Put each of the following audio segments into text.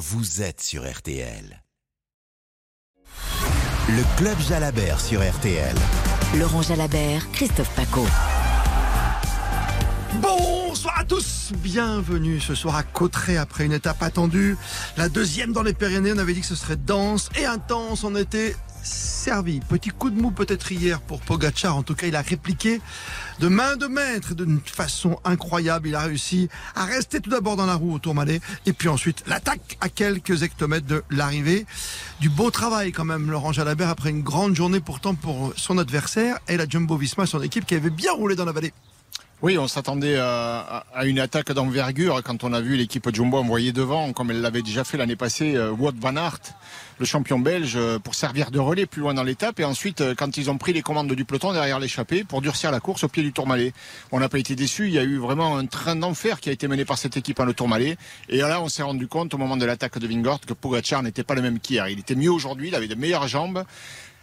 vous êtes sur RTL. Le Club Jalabert sur RTL. Laurent Jalabert, Christophe Paco. Bonsoir à tous, bienvenue ce soir à Cotteret après une étape attendue. La deuxième dans les Pyrénées, on avait dit que ce serait dense et intense, on était servi. Petit coup de mou peut-être hier pour Pogachar, en tout cas il a répliqué de main de maître d'une façon incroyable. Il a réussi à rester tout d'abord dans la roue au Tourmalet et puis ensuite l'attaque à quelques hectomètres de l'arrivée. Du beau travail quand même Laurent Jalabert après une grande journée pourtant pour son adversaire et la Jumbo Visma, son équipe qui avait bien roulé dans la vallée. Oui, on s'attendait à, une attaque d'envergure quand on a vu l'équipe Jumbo envoyer devant, comme elle l'avait déjà fait l'année passée, euh, Wout van Aert, le champion belge, euh, pour servir de relais plus loin dans l'étape. Et ensuite, euh, quand ils ont pris les commandes du peloton derrière l'échappée, pour durcir la course au pied du Tourmalet. On n'a pas été déçus. Il y a eu vraiment un train d'enfer qui a été mené par cette équipe en le Tourmalet. Et là, on s'est rendu compte au moment de l'attaque de Vingort que Pogacar n'était pas le même qu'hier. Il était mieux aujourd'hui, il avait de meilleures jambes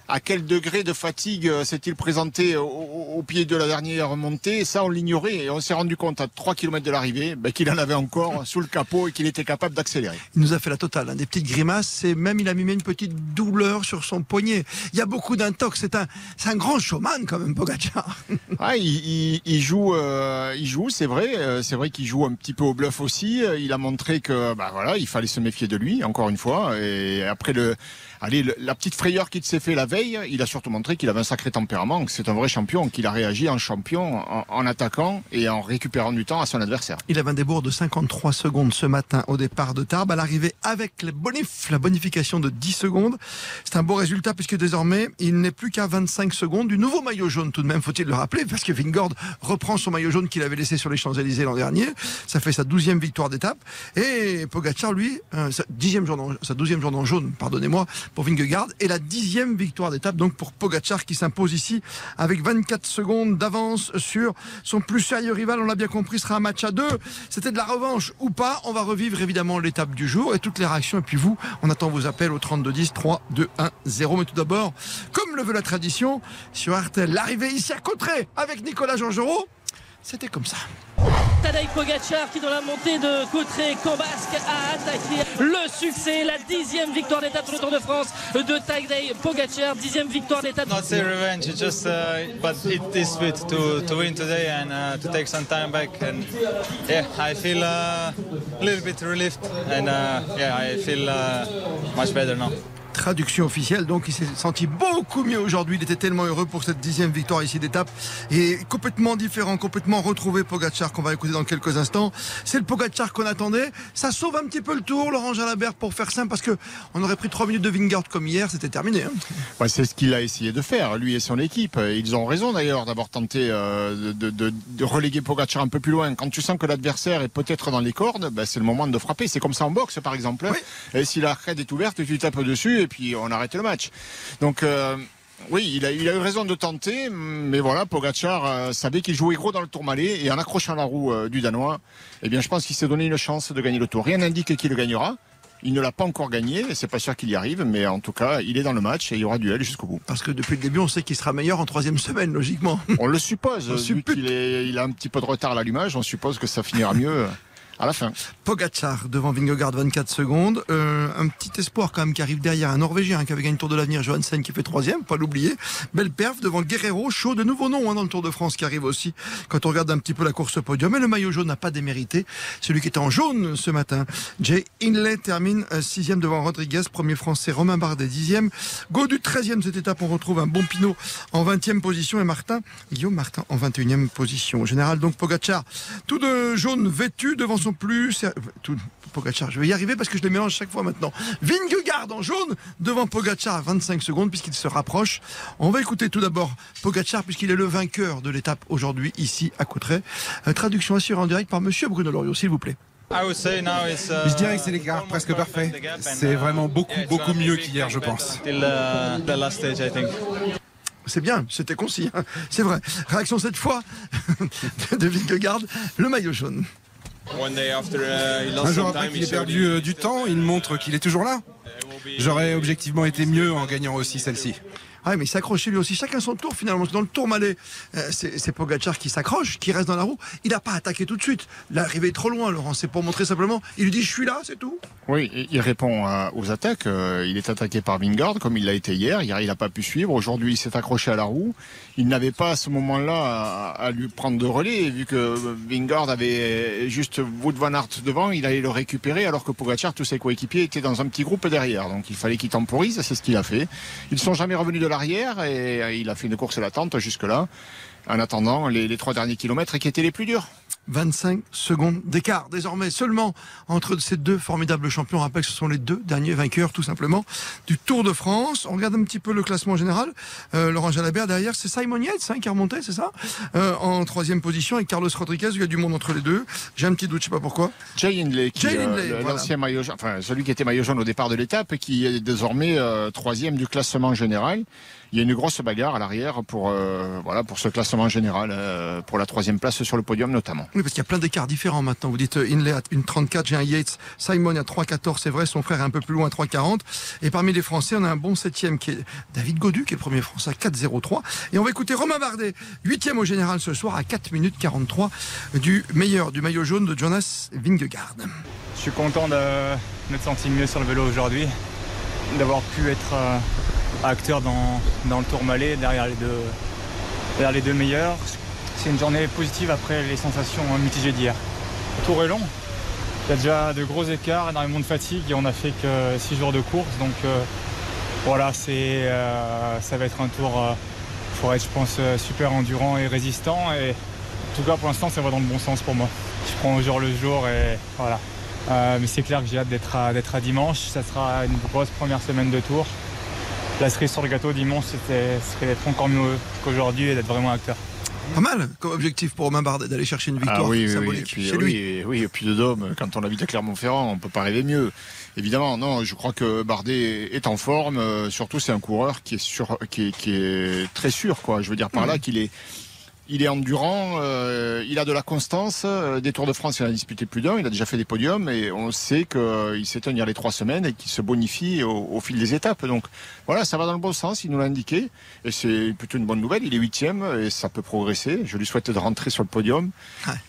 à quel degré de fatigue euh, s'est-il présenté au, pied de la dernière montée? Ça, on l'ignorait et on s'est rendu compte à 3 km de l'arrivée ben, qu'il en avait encore sous le capot et qu'il était capable d'accélérer. Il nous a fait la totale, hein, des petites grimaces et même il a mis une petite douleur sur son poignet. Il y a beaucoup d'intox, c'est un, c'est un grand showman quand même, Pogacar. ah, il, il, joue, euh, il joue, c'est vrai, euh, c'est vrai qu'il joue un petit peu au bluff aussi. Il a montré que, bah voilà, il fallait se méfier de lui, encore une fois. Et après le, allez, la petite frayeur qu'il s'est fait la veille, il a surtout montré qu'il avait un sacré tempérament, que c'est un vrai champion, qu'il a réagi en champion, en, attaquant et en récupérant du temps à son adversaire. Il avait un débours de 53 secondes ce matin au départ de Tarbes, à l'arrivée avec les bonif, la bonification de 10 secondes. C'est un beau résultat puisque désormais, il n'est plus qu'à 25 secondes du nouveau maillot jaune tout de même, faut-il le rappeler, parce que Vingord reprend son maillot jaune qu'il avait laissé sur les Champs-Élysées l'an dernier. Ça fait sa douzième victoire d'étape. Et Pogacar, lui, euh, sa dixième journée, sa douzième journée en jaune, pardonnez-moi, pour Vingord garde et la dixième victoire d'étape donc pour Pogachar qui s'impose ici avec 24 secondes d'avance sur son plus sérieux rival. On l'a bien compris, sera un match à deux. C'était de la revanche ou pas? On va revivre évidemment l'étape du jour et toutes les réactions. Et puis vous, on attend vos appels au 32 10 3 2 1 0. Mais tout d'abord, comme le veut la tradition, sur Artel, l'arrivée ici à Cotteret avec Nicolas Georgerot. C'était comme ça. Tadej Pogacar qui dans la montée de Cotteret-Cambasque a attaqué le succès, la dixième victoire d'étape sur le Tour de France de Tadej Pogacar, dixième victoire d'étape. Not say revenge, it's just uh, but it is sweet to to win today and uh, to take some time back and yeah, I feel uh, a little bit relieved and uh, yeah, I feel uh, much better now traduction officielle. Donc il s'est senti beaucoup mieux aujourd'hui. Il était tellement heureux pour cette dixième victoire ici d'étape. Et complètement différent, complètement retrouvé Pogachar qu'on va écouter dans quelques instants. C'est le Pogachar qu'on attendait. Ça sauve un petit peu le tour, Laurent Jalabert, pour faire simple, parce que on aurait pris trois minutes de Vingard comme hier, c'était terminé. Hein. c'est ce qu'il a essayé de faire, lui et son équipe. Ils ont raison d'ailleurs d'avoir tenté euh, de, reléguer Pogachar un peu plus loin. Quand tu sens que l'adversaire est peut-être dans les cordes, ben, c'est le moment de frapper. C'est comme ça en boxe, par exemple. Et si la crête est ouverte, tu tapes dessus et puis on arrête le match. Donc euh, oui, il a, il a, eu raison de tenter, mais voilà, Pogacar euh, savait qu'il jouait gros dans le Tourmalet et en accrochant la roue euh, du Danois, eh bien, je pense qu'il s'est donné une chance de gagner le Tour. Rien n'indique qu'il le gagnera. Il ne l'a pas encore gagné, et c'est pas sûr qu'il y arrive, mais en tout cas, il est dans le match et il y aura duel jusqu'au bout. Parce que depuis le début, on sait qu'il sera meilleur en troisième semaine, logiquement. On le suppose. vu qu'il il a un petit peu de retard à l'allumage, on suppose que ça finira mieux à la fin. Pogachar devant Vingegaard 24 secondes. Euh, un petit espoir quand même qui arrive derrière un Norvégien qui avait gagné le Tour de l'avenir, Johansen qui fait troisième, pas l'oublier. Belle perf devant Guerrero, chaud de nouveaux noms hein, dans le Tour de France qui arrive aussi quand on regarde un petit peu la course podium. Mais le maillot jaune n'a pas démérité. Celui qui était en jaune ce matin. Jay Inley termine euh, sixième devant Rodriguez, premier français Romain Bardet dixième. Godu 13e cette étape, on retrouve un bon Pinot en 20e position et Martin, Guillaume Martin en 21e position. Au général donc Pogachar, tout de jaune vêtu devant plus. Tout, Pogacar, je vais y arriver parce que je les mélange chaque fois maintenant. Vingegaard en jaune devant Pogacar à 25 secondes puisqu'il se rapproche. On va écouter tout d'abord Pogacar puisqu'il est le vainqueur de l'étape aujourd'hui ici à Cotteret. Euh, traduction assurée en direct par Monsieur Bruno Loriot, s'il vous plaît. Je dirais que c'est l'écart presque parfait. C'est vraiment beaucoup, beaucoup mieux qu'hier, je pense. Uh, c'est bien, c'était concis. Hein. C'est vrai. Réaction cette fois de Vingegaard, le maillot jaune. Uh, Un jour après qu'il ait perdu euh, du temps, il montre qu'il est toujours là. J'aurais objectivement été mieux en gagnant aussi celle-ci. Ah mais il s'accrochait lui aussi. Chacun son tour finalement. Dans le tour malais, euh, c'est Pogacar qui s'accroche, qui reste dans la roue. Il n'a pas attaqué tout de suite. L'arrivée est trop loin, Laurent. C'est pour montrer simplement. Il lui dit je suis là, c'est tout. Oui, il répond aux attaques. Euh, il est attaqué par Vingard comme il l'a été hier. Hier, il n'a pas pu suivre. Aujourd'hui, il s'est accroché à la roue. Il n'avait pas à ce moment-là à, lui prendre de relais, vu que Vingard avait juste Wood van Aert devant. Il allait le récupérer, alors que Pogacar, tous ses coéquipiers étaient dans un petit groupe derrière. Donc, il fallait qu'il temporise. C'est ce qu'il a fait. Ils ne sont jamais revenus de et il a fait une course à l'attente jusque-là. En attendant les, les trois derniers kilomètres qui étaient les plus durs. 25 secondes d'écart désormais seulement entre ces deux formidables champions. On rappelle que ce sont les deux derniers vainqueurs tout simplement du Tour de France. On regarde un petit peu le classement général. Euh, Laurent Jalabert derrière, c'est Simon Yates hein, qui a remonté, c'est ça euh, En troisième position et Carlos Rodriguez, il y a du monde entre les deux. J'ai un petit doute, je sais pas pourquoi. Jay Hindley, euh, l'ancien maillot jaune, enfin celui qui était maillot jaune au départ de l'étape et qui est désormais troisième du classement général il y a une grosse bagarre à l'arrière pour, euh, voilà, pour ce classement général, euh, pour la troisième place sur le podium notamment. Oui, parce qu'il y a plein d'écarts différents maintenant. Vous dites euh, Inley à 1,34, j'ai un Yates, Simon à 3,14, c'est vrai, son frère est un peu plus loin à 3,40. Et parmi les Français, on a un bon septième qui est David Godu, qui est le premier Français à 4,03. Et on va écouter Romain Bardet, huitième au général ce soir à 4 minutes 43 du meilleur du maillot jaune de Jonas Vingegaard. Je suis content de me sentir mieux sur le vélo aujourd'hui, d'avoir pu être acteur dans, dans le tour malais derrière les deux, derrière les deux meilleurs. C'est une journée positive après les sensations mitigées d'hier. Le tour est long. Il y a déjà de gros écarts, énormément de fatigue et on n'a fait que 6 jours de course. Donc euh, voilà, c'est, euh, ça va être un tour, il euh, faudra être je pense super endurant et résistant. Et en tout cas pour l'instant ça va dans le bon sens pour moi. Je prends au jour le jour et voilà. mais c'est clair que j'ai hâte d'être à, d'être à dimanche. Ça sera une grosse première semaine de tour la cerise sur le gâteau dimanche, c'était serait d'être encore mieux qu'aujourd'hui et d'être vraiment acteur. Pas mal comme objectif pour Romain Bardet d'aller chercher une victoire ah symbolique chez lui. Oui, et puis de Dôme, quand on habite à Clermont-Ferrand, on peut pas rêver mieux. Évidemment, non, je crois que Bardet est en forme. Euh, surtout, c'est un coureur qui est, sur, qui est, très sûr, quoi. Je veux dire par là mmh. qu'il est il est endurant, euh, il a de la constance. Euh, des Tours de France, il en a disputé plus d'un. Il a déjà fait des podiums et on sait qu'il euh, sait tenir les trois semaines et qu'il se bonifie au, fil des étapes. Donc voilà, ça va dans le bon sens. Il nous l'a indiqué et c'est plutôt une bonne nouvelle. Il est huitième et ça peut progresser. Je lui souhaite de rentrer sur le podium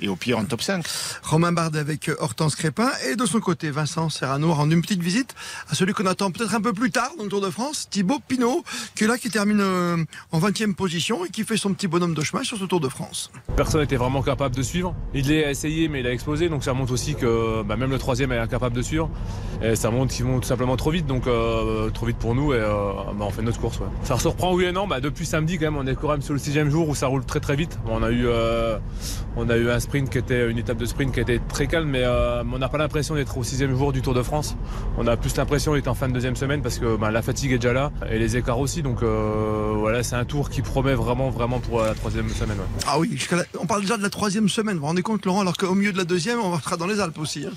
et au pire en top 5. Romain Bardet avec Hortense Crépin et de son côté Vincent Serrano rend une petite visite à celui qu'on attend peut-être un peu plus tard dans le Tour de France, Thibaut Pinot, qui est là, qui termine en 20e position et qui fait son petit bonhomme de chemin sur ce Tour de France. Personne n'était vraiment capable de suivre. Il l'a essayé, mais il a explosé. Donc ça montre aussi que bah, même le troisième est incapable de suivre. Et ça montre qu'ils vont tout simplement trop vite. Donc euh, trop vite pour nous. Et euh, bah, on fait notre course. Ça surprend, oui et non. Bah, depuis samedi, quand même, on est quand même sur le sixième jour où ça roule très très vite. On a eu, euh, on a eu un sprint qui était une étape de sprint qui était très calme, mais on n'a pas l'impression d'être au sixième jour du Tour de France. On a plus l'impression d'être en fin de deuxième semaine parce que la fatigue est déjà là et les écarts aussi. Donc voilà, c'est un tour qui promet vraiment vraiment pour la troisième semaine. Ah oui, on parle déjà de la troisième semaine. Vous vous rendez compte, Laurent, alors qu'au milieu de la deuxième, on sera dans les Alpes aussi. Hein.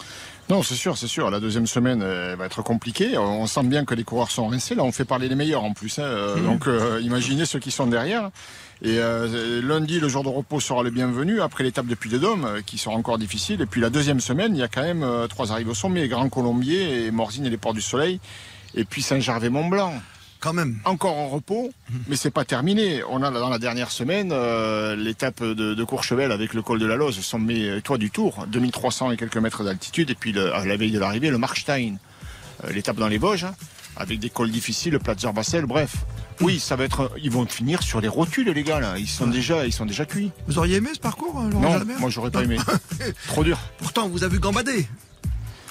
Non, c'est sûr, c'est sûr. La deuxième semaine va être compliquée. On sent bien que les coureurs sont rincés. Là, on fait parler les meilleurs en plus. Hein. Euh, mmh. Donc, euh, imaginez ceux qui sont derrière. Et euh, lundi, le jour de repos sera le bienvenu. Après l'étape de Puy-de-Dôme, qui sera encore difficile. Et puis la deuxième semaine, il y a quand même trois arrivées au sommet Grand Colombier, et Morzine et les Ports du Soleil. Et puis Saint-Gervais-Mont-Blanc quand même. Encore en repos, mais c'est pas terminé. On a dans la dernière semaine euh, l'étape de, Courchevel avec le col de la Loze, sommet toit du Tour, 2300 et quelques mètres d'altitude, et puis à la veille de l'arrivée, le Markstein, euh, l'étape dans les Vosges, hein, avec des cols difficiles, le Platzer Bassel, bref. Oui, ça va être. Ils vont finir sur les rotules, les gars là. Ils sont déjà, ils sont déjà cuits. Vous auriez aimé ce parcours, euh, Laurent Non, moi j'aurais pas aimé. Trop dur. Pourtant, vous avez gambadé.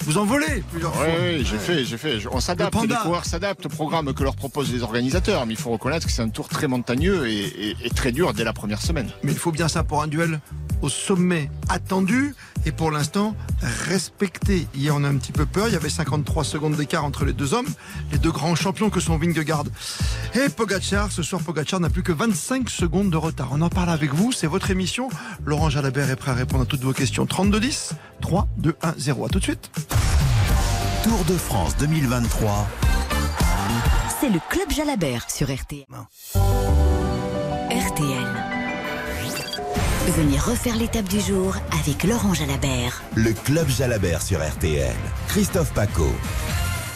Vous en volez plusieurs fois. Oui, j'ai fait, j'ai fait. On s'adapte, les coureurs s'adaptent au programme que leur proposent les organisateurs, mais il faut reconnaître que c'est un tour très montagneux et, très dur dès la première semaine. Mais il faut bien ça pour un duel au sommet attendu et pour l'instant respecté. Hier, on a un petit peu peur. Il y avait 53 secondes d'écart entre les deux hommes, les deux grands champions que sont Vingegaard et Pogacar. Ce soir, Pogacar n'a plus que 25 secondes de retard. On en parle avec vous. C'est votre émission. Laurent Jalabert est prêt à répondre à toutes vos questions. 32 10 3 2 1 0. À tout de suite. Tour de France 2023. C'est le Club Jalabert sur RTL. RTL. Venez refaire l'étape du jour avec Laurent Jalabert. Le Club Jalabert sur RTL. Christophe Paco.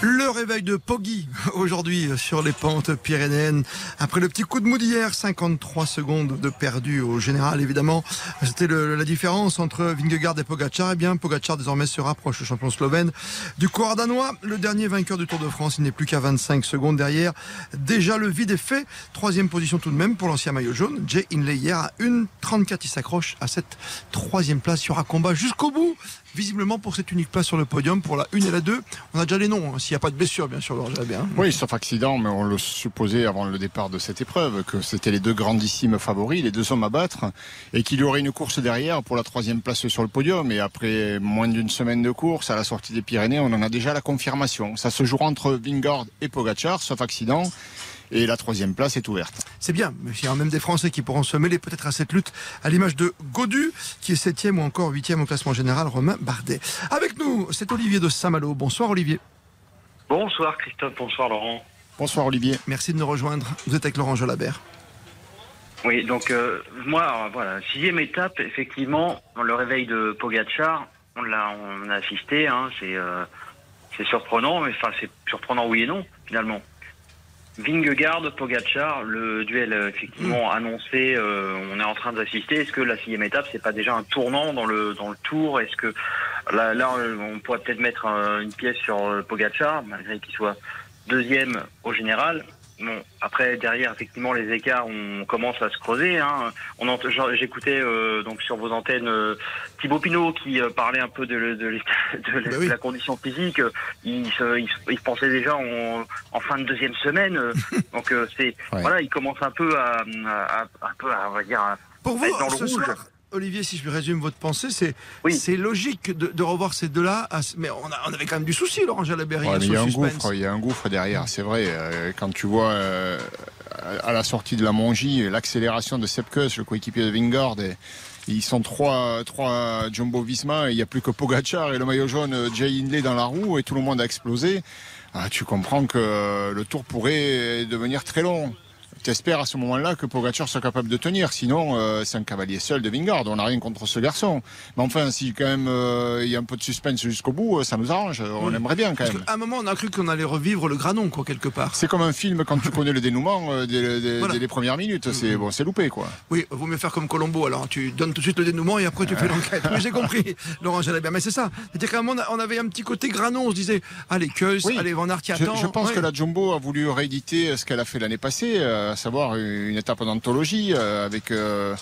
Le réveil de Poggy aujourd'hui sur les pentes pyrénéennes. Après le petit coup de mou d'hier, 53 secondes de perdu au général évidemment. C'était la différence entre Vingegaard et Pogacar. Eh bien, Pogacar désormais se rapproche, le champion slovène du coureur danois. Le dernier vainqueur du Tour de France, il n'est plus qu'à 25 secondes derrière. Déjà le vide est fait. Troisième position tout de même pour l'ancien maillot jaune. Jay Inley hier à 1,34. Il s'accroche à cette troisième place. Il y aura combat jusqu'au bout visiblement pour cette unique place sur le podium, pour la 1 et la 2. On a déjà les noms, hein, s'il n'y a pas de blessure, bien sûr, bien. Oui, sauf accident, mais on le supposait avant le départ de cette épreuve, que c'était les deux grandissimes favoris, les deux hommes à battre, et qu'il y aurait une course derrière pour la troisième place sur le podium. Et après moins d'une semaine de course, à la sortie des Pyrénées, on en a déjà la confirmation. Ça se jouera entre Vingard et Pogacar, sauf accident et la troisième place est ouverte. C'est bien, mais il y a même des Français qui pourront se mêler peut-être à cette lutte, à l'image de Godu, qui est septième ou encore huitième au classement général, Romain Bardet. Avec nous, c'est Olivier de Saint-Malo. Bonsoir Olivier. Bonsoir Christophe, bonsoir Laurent. Bonsoir Olivier. Merci de nous rejoindre. Vous êtes avec Laurent Jolabert. Oui, donc euh, moi, voilà, sixième étape, effectivement, le réveil de Pogacar, on l'a, on a assisté, hein, c'est, euh, c'est surprenant, mais enfin c'est surprenant oui et non finalement. Vingegaard, Pogacar, le duel euh, effectivement mm. annoncé, euh, on est en train d'assister. Est-ce que la sixième étape, c'est pas déjà un tournant dans le dans le tour? Est-ce que là, là, on pourrait peut-être mettre une pièce sur euh, Pogacar, malgré qu'il soit deuxième au général. Bon, après derrière effectivement les écarts on commence à se creuser. Hein. On j'écoutais euh, donc sur vos antennes euh, Thibaut Pinot qui euh, parlait un peu de, de, bah la condition physique. Il, il, pensait déjà en, fin de deuxième semaine. donc c'est voilà, il commence un peu à, un peu à, on va dire à, Pour vous, le rouge. Olivier, si je résume votre pensée, c'est c'est logique de, revoir ces deux-là. Mais on, on, avait quand même du souci, Laurent Jalabert. il y a un gouffre, il y a un gouffre derrière, c'est vrai. Euh, quand tu vois euh, à la sortie de la Mongie l'accélération de Sepkus, le coéquipier de Vingard, ils sont trois, trois Jumbo Visma, il n'y a plus que Pogachar et le maillot jaune euh, Jay Hindley dans la roue et tout le monde a explosé. Ah, tu comprends que le tour pourrait devenir très long. J'espère à ce moment-là que Pogacar soit capable de tenir. Sinon, euh, c'est un cavalier seul de Vingard. On n'a rien contre ce garçon. Mais enfin, si quand même euh, il y a un peu de suspense jusqu'au bout, euh, ça nous arrange. On aimerait bien quand même. À un moment, on a cru qu'on allait revivre le granon, quoi, quelque part. C'est comme un film quand tu connais le dénouement dès, les premières minutes. C'est bon, c'est loupé, quoi. Oui, vaut mieux faire comme Colombo. Alors, tu donnes tout de suite le dénouement et après tu fais l'enquête. Oui, j'ai compris, Laurent bien. Mais c'est ça. Qu'à un moment, on avait un petit côté granon. On se disait, allez, Keus, allez, Van Aert qui attend. Je, pense que la Jumbo a voulu rééditer ce qu'elle a fait l'année passée, à savoir une étape d'anthologie euh, avec euh,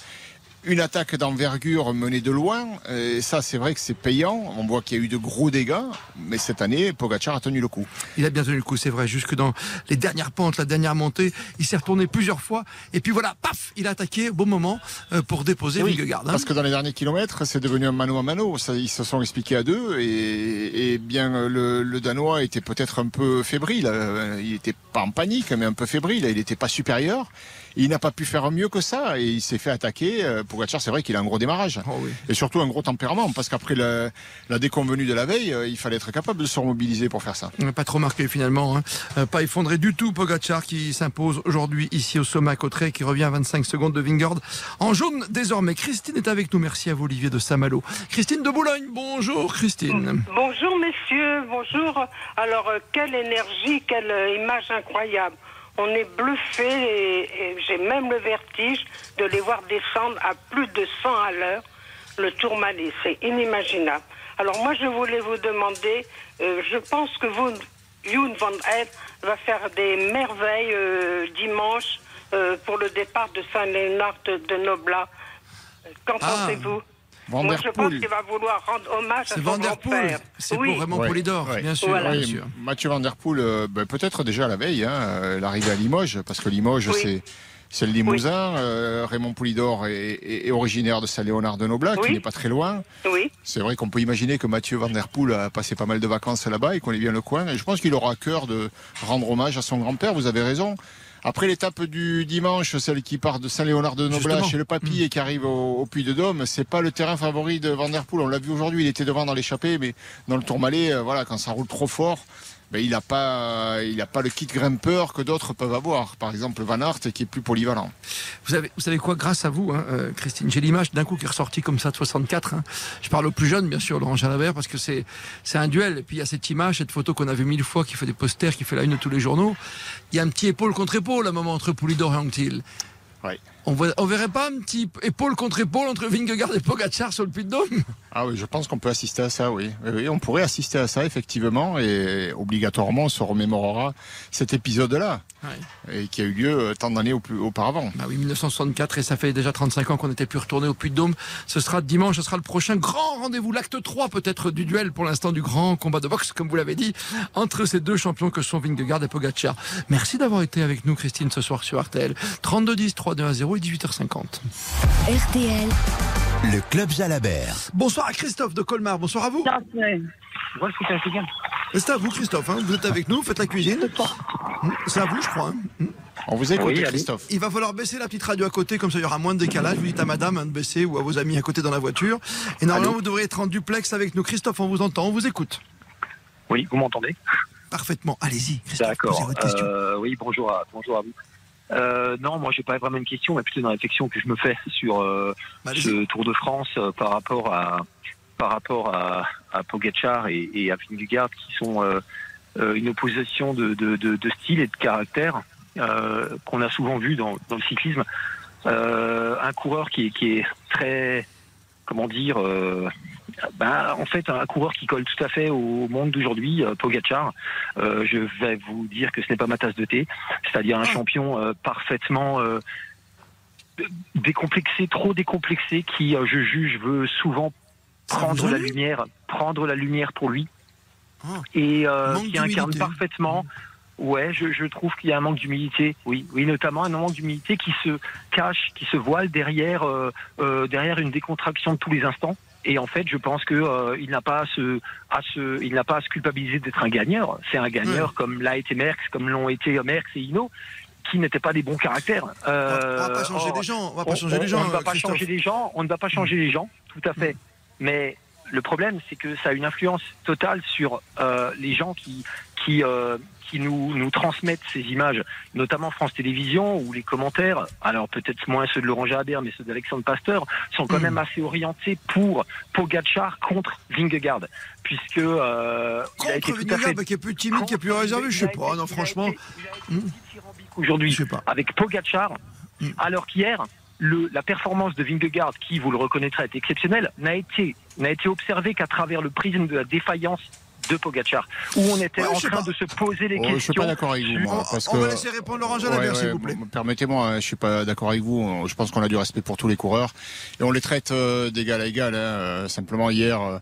une attaque d'envergure menée de loin. Et ça, c'est vrai que c'est payant. On voit qu'il y a eu de gros dégâts. Mais cette année, Pogacar a tenu le coup. Il a bien tenu le coup, c'est vrai. Jusque dans les dernières pentes, la dernière montée, il s'est retourné plusieurs fois. Et puis voilà, paf, il a attaqué au bon moment euh, pour déposer oui, Vingegaard. Hein. Parce que dans les derniers kilomètres, c'est devenu un mano à mano. Ça, ils se sont expliqués à deux. Et, bien, le, le, Danois était peut-être un peu fébrile. Il n'était pas en panique, mais un peu fébrile. Il n'était pas supérieur il n'a pas pu faire mieux que ça et il s'est fait attaquer. Euh, Pogacar, c'est vrai qu'il a un gros démarrage oh et surtout un gros tempérament parce qu'après la, déconvenue de la veille, euh, il fallait être capable de se remobiliser pour faire ça. On n'a pas trop marqué finalement, hein. euh, pas effondré du tout Pogacar qui s'impose aujourd'hui ici au sommet à Cotteret qui revient à 25 secondes de Vingard en jaune désormais. Christine est avec nous, merci à vous Olivier de Saint-Malo. Christine de Boulogne, bonjour Christine. Bonjour messieurs, bonjour. Alors quelle énergie, quelle image incroyable on est bluffé et, j'ai même le vertige de les voir descendre à plus de 100 à l'heure le Tourmalet. C'est inimaginable. Alors moi, je voulais vous demander, euh, je pense que vous, Youn van Eyck va faire des merveilles euh, dimanche euh, pour le départ de Saint-Léonard de Noblat. Qu'en ah. pensez-vous? Moi, je pense qu'il va vouloir rendre hommage à son grand-père. C'est pour vraiment bien sûr. Mathieu Van Der Poel, euh, ben, peut-être déjà la veille, hein, l'arrivée à Limoges, parce que Limoges, c'est le Limousin. Euh, Raymond Poulidor est, originaire de Saint-Léonard de Noblat, qui n'est pas très loin. Oui. C'est vrai qu'on peut imaginer que Mathieu Van Der Poel a passé pas mal de vacances là-bas et qu'on est bien le coin. Et je pense qu'il aura à cœur de rendre hommage à son grand-père. Vous avez raison Après l'étape du dimanche, celle qui part de Saint-Léonard de Noblat Justement. chez le Papy et qui arrive au, au Puy de Dôme, c'est pas le terrain favori de Van Der Poel. On l'a vu aujourd'hui, il était devant dans l'échappée, mais dans le Tourmalet, euh, voilà, quand ça roule trop fort, il n'a pas, il a pas le kit grimpeur que d'autres peuvent avoir. Par exemple, Van Aert qui est plus polyvalent. Vous savez, vous savez quoi, grâce à vous, hein, euh, Christine, j'ai l'image d'un coup qui est ressorti comme ça de 64. hein. Je parle au plus jeune, bien sûr, Laurent Jalabert, parce que c'est un duel. Et puis il y a cette image, cette photo qu'on a vue mille fois, qui fait des posters, qui fait la une de tous les journaux. Il y a un petit épaule contre épaule à un moment entre Poulidor et Anquetil. Ouais. On, voit- on verrait pas un petit épaule contre épaule entre Vingegaard et Pogacar sur le Puy de Dôme Ah oui, je pense qu'on peut assister à ça, oui. On pourrait assister à ça, effectivement, et obligatoirement, on se remémorera cet épisode-là, et qui a eu lieu euh, tant d'années auparavant. Bah oui, 1964, et ça fait déjà 35 ans qu'on n'était plus retourné au Puy de Dôme. Ce sera dimanche, ce sera le prochain grand rendez-vous, l'acte 3 peut-être du duel, pour l'instant du grand combat de boxe, comme vous l'avez dit, entre ces deux champions que sont Vingegaard et Pogacar. Merci d'avoir été avec nous, Christine, ce soir sur RTL. 32 10 3 2 1 0 et 18h50. RTL. Le Club Jalabert. Bonsoir à Christophe de Colmar, bonsoir à vous. C'est à vous, Christophe, hein. vous êtes avec nous, faites la cuisine. Hum, C'est à vous, je crois. hein. On vous écoute, Christophe. Il va falloir baisser la petite radio à côté, comme ça il y aura moins de décalage. Vous dites à madame hein, de baisser ou à vos amis à côté dans la voiture. Et normalement, vous devrez être en duplex avec nous. Christophe, on vous entend, on vous écoute. Oui, vous m'entendez? Parfaitement. Allez-y, Christophe, D'accord. Euh, oui, bonjour à, bonjour à vous. Euh, non, moi, j'ai pas vraiment une question, mais plutôt une réflexion que je me fais sur euh, Bah, ce Tour de France euh, par rapport à par rapport à, à Pogacar et, et à Vingegaard, qui sont euh, euh, une opposition de, de, de, de style et de caractère euh, qu'on a souvent vu dans, dans le cyclisme. Euh, un coureur qui qui est très, comment dire, ben, en fait, un coureur qui colle tout à fait au monde d'aujourd'hui, euh, Pogacar. Euh, je vais vous dire que ce n'est pas ma tasse de thé, c'est-à-dire un champion euh, parfaitement euh, décomplexé, trop décomplexé, qui, je juge, veut souvent prendre la lumière, prendre la lumière pour lui, et euh, Manque qui incarne parfaitement. Ouais, je, je trouve qu'il y a un manque d'humilité. Oui, oui, notamment un manque d'humilité qui se cache, qui se voile derrière, euh, euh, derrière une décontraction de tous les instants. Et en fait, je pense que euh, il n'a pas à se, à se, il n'a pas à se culpabiliser d'être un gagnant. C'est un gagneur comme l'a été Merckx, comme l'ont été Merckx et Hino, qui n'étaient pas des bons caractères. Euh, On va pas changer or, les gens, on va pas changer les on gens, ne va pas Christophe. changer les gens. On ne va pas changer les gens, tout à fait. Mais le problème, c'est que ça a une influence totale sur euh, les gens qui, qui, euh, qui nous, nous transmettent ces images, notamment France Télévisions, où les commentaires, alors peut-être moins ceux de Laurent Jalabert, mais ceux d'Alexandre Pasteur, sont quand même assez orientés pour Pogachar contre Vingegaard, puisque euh, il a été Contre tout à fait Vingegaard, bah, qui est plus timide, qui est plus réservé, je sais pas, non, franchement. aujourd'hui avec Pogachar, alors qu'hier, le, la performance de Vingegaard, qui, vous le reconnaîtrez, est exceptionnelle, n'a été, n'a été observée qu'à travers le prisme de la défaillance de Pogachar, où on était Ouais, en train pas. de se poser les Oh, questions. je suis pas d'accord avec vous, moi, parce on que- va laisser répondre Laurent Jalabert, Ouais, s'il ouais, vous plaît. Permettez-moi, hein, je suis pas d'accord avec vous. Je pense qu'on a du respect pour tous les coureurs et on les traite euh, d'égal à égal. hein. Euh, Simplement hier. euh,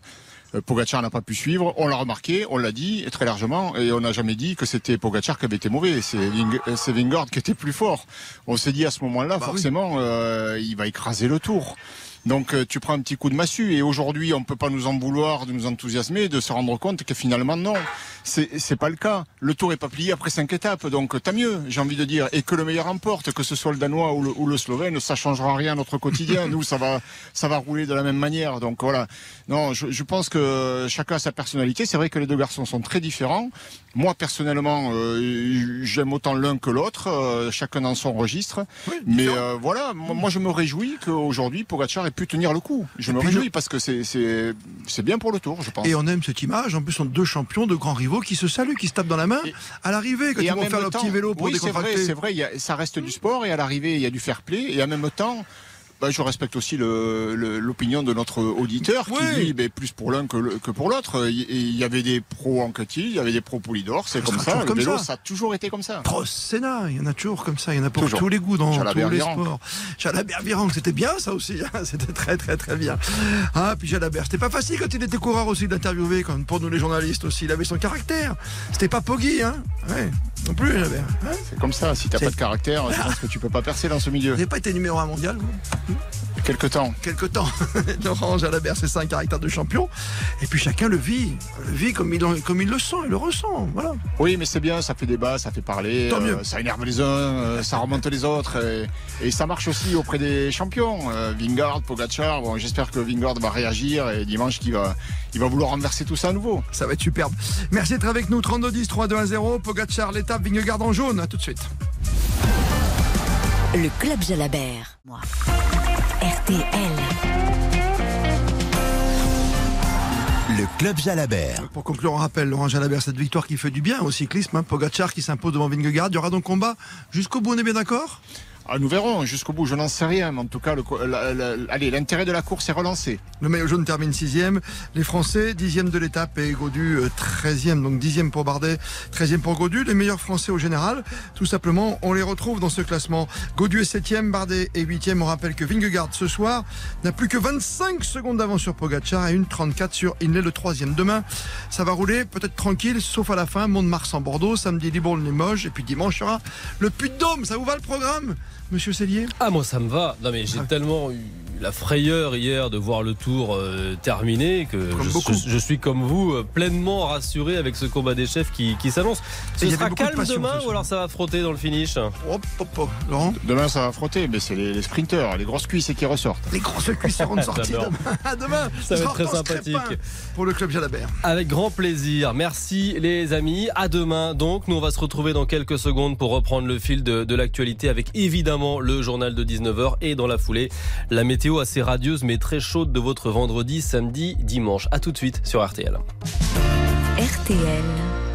Pogacar n'a pas pu suivre, on l'a remarqué, on l'a dit très largement, et on n'a jamais dit que c'était Pogacar qui avait été mauvais, c'est Ving- Vingegaard qui était plus fort. On s'est dit à ce moment-là, Bah forcément, euh, il va écraser le tour. Donc euh, tu prends un petit coup de massue, et aujourd'hui on peut pas nous en vouloir de nous enthousiasmer, de se rendre compte que finalement non, c'est pas le cas. Le tour est pas plié après cinq étapes, donc tant mieux, j'ai envie de dire, et que le meilleur emporte, que ce soit le danois ou le, ou le slovène, ça changera rien à notre quotidien. Nous, ça va, ça va rouler de la même manière. Donc voilà. Non, je, je pense que chacun a sa personnalité. C'est vrai que les deux garçons sont très différents. Moi personnellement, euh, j'aime autant l'un que l'autre, euh, chacun dans son registre. Mais euh, voilà, moi, moi, je me réjouis qu'aujourd'hui Pogacar ait pu tenir le coup. Je me réjouis parce que c'est bien pour le tour, je pense. Et on aime cette image. En plus, on a deux champions, de grands rivaux qui se saluent, qui se tapent dans la main à l'arrivée, quand Et ils vont faire le temps- petit vélo pour oui, c'est vrai, vrai, a- ça reste du sport et à l'arrivée il y a du fair play et en même temps. Bah, je respecte aussi le- le- l'opinion de notre auditeur qui dit ben, plus pour l'un que, le- que pour l'autre. Il il y avait des pros en Anquetil, il y avait des pros Poulidor, c'est comme ça. Le comme vélo, ça. ça a toujours été comme ça. Pro Sénat, il y en a toujours comme ça, il y en a pour Toujours. tous les goûts dans tous les sports. Jalabert Virang, c'était bien ça aussi, hein, c'était très très très bien. Ah, puis Jalabert, c'était pas facile quand il était coureur aussi d'interviewer, comme pour nous les journalistes aussi, il avait son caractère. C'était pas Poggy, hein Ouais, non plus Jalabert. hein C'est comme ça, si t'as pas de caractère, je pense que tu peux pas percer dans ce milieu. Vous n'avez pas été numéro un mondial, vous? Quelque temps. Quelque temps. Laurent Jalabert, c'est ça un caractère de champion. Et puis chacun le vit, le vit comme il, comme il le sent, il le ressent. Voilà. Oui, mais c'est bien, ça fait débat, ça fait parler, Tant mieux. euh, ça énerve les uns, euh, ça remonte les autres, et, et ça marche aussi auprès des champions. Euh, Vingard, Pogacar, bon, j'espère que Vingard va réagir et dimanche qu'il va, il va vouloir renverser tout ça à nouveau. Ça va être superbe. Merci d'être avec nous. 32-10, 3-2-1-0. Pogacar, l'étape, Vingegaard en jaune. À tout de suite. Le Club Jalabert. Moi. RTL. Le Club Jalabert. Pour conclure, on rappelle, Laurent Jalabert, cette victoire qui fait du bien au cyclisme. hein. Pogacar qui s'impose devant Vingegaard. Il y aura donc combat jusqu'au bout, on est bien d'accord? Ah, nous verrons jusqu'au bout, je n'en sais rien, mais en tout cas, l'intérêt de la course est relancé. Le maillot jaune termine sixième. Les Français, dixième de l'étape et Godu, euh, treizième. Donc dixième pour Bardet, treizième pour Godu. Les meilleurs Français au général, tout simplement, on les retrouve dans ce classement. Godu est septième, Bardet est huitième. On rappelle que Vingegaard, ce soir, n'a plus que 25 secondes d'avance sur Pogacar et une 34 sur Inlay, le troisième. Demain, ça va rouler peut-être tranquille, sauf à la fin. Mont-de-Mars en Bordeaux, samedi Libourne, Limoges. Et puis dimanche, il y aura le Puy-de-Dôme. Ça vous va le programme? Monsieur Cellier? Ah moi ça me va. Non mais j'ai tellement eu la frayeur hier de voir le tour euh, terminé que Comme je, beaucoup. je- suis comme vous euh, pleinement rassuré avec ce combat des chefs qui, qui s'annonce. Et Ce sera de calme passion, demain ou alors ça va frotter dans le finish Hop, hop, hop. Laurent Demain, ça va frotter, mais c'est les, les sprinteurs, les grosses cuisses qui ressortent. Les grosses cuisses seront de sortie J'adore. demain. À demain. Ça va être très sympathique. Pour le club Jalabert. Avec grand plaisir. Merci les amis. À demain. Donc, nous on va se retrouver dans quelques secondes pour reprendre le fil de, de l'actualité avec évidemment le journal de 19h et dans la foulée la météo assez radieuse mais très chaude de votre vendredi, samedi, dimanche. À tout de suite sur RTL. RTL.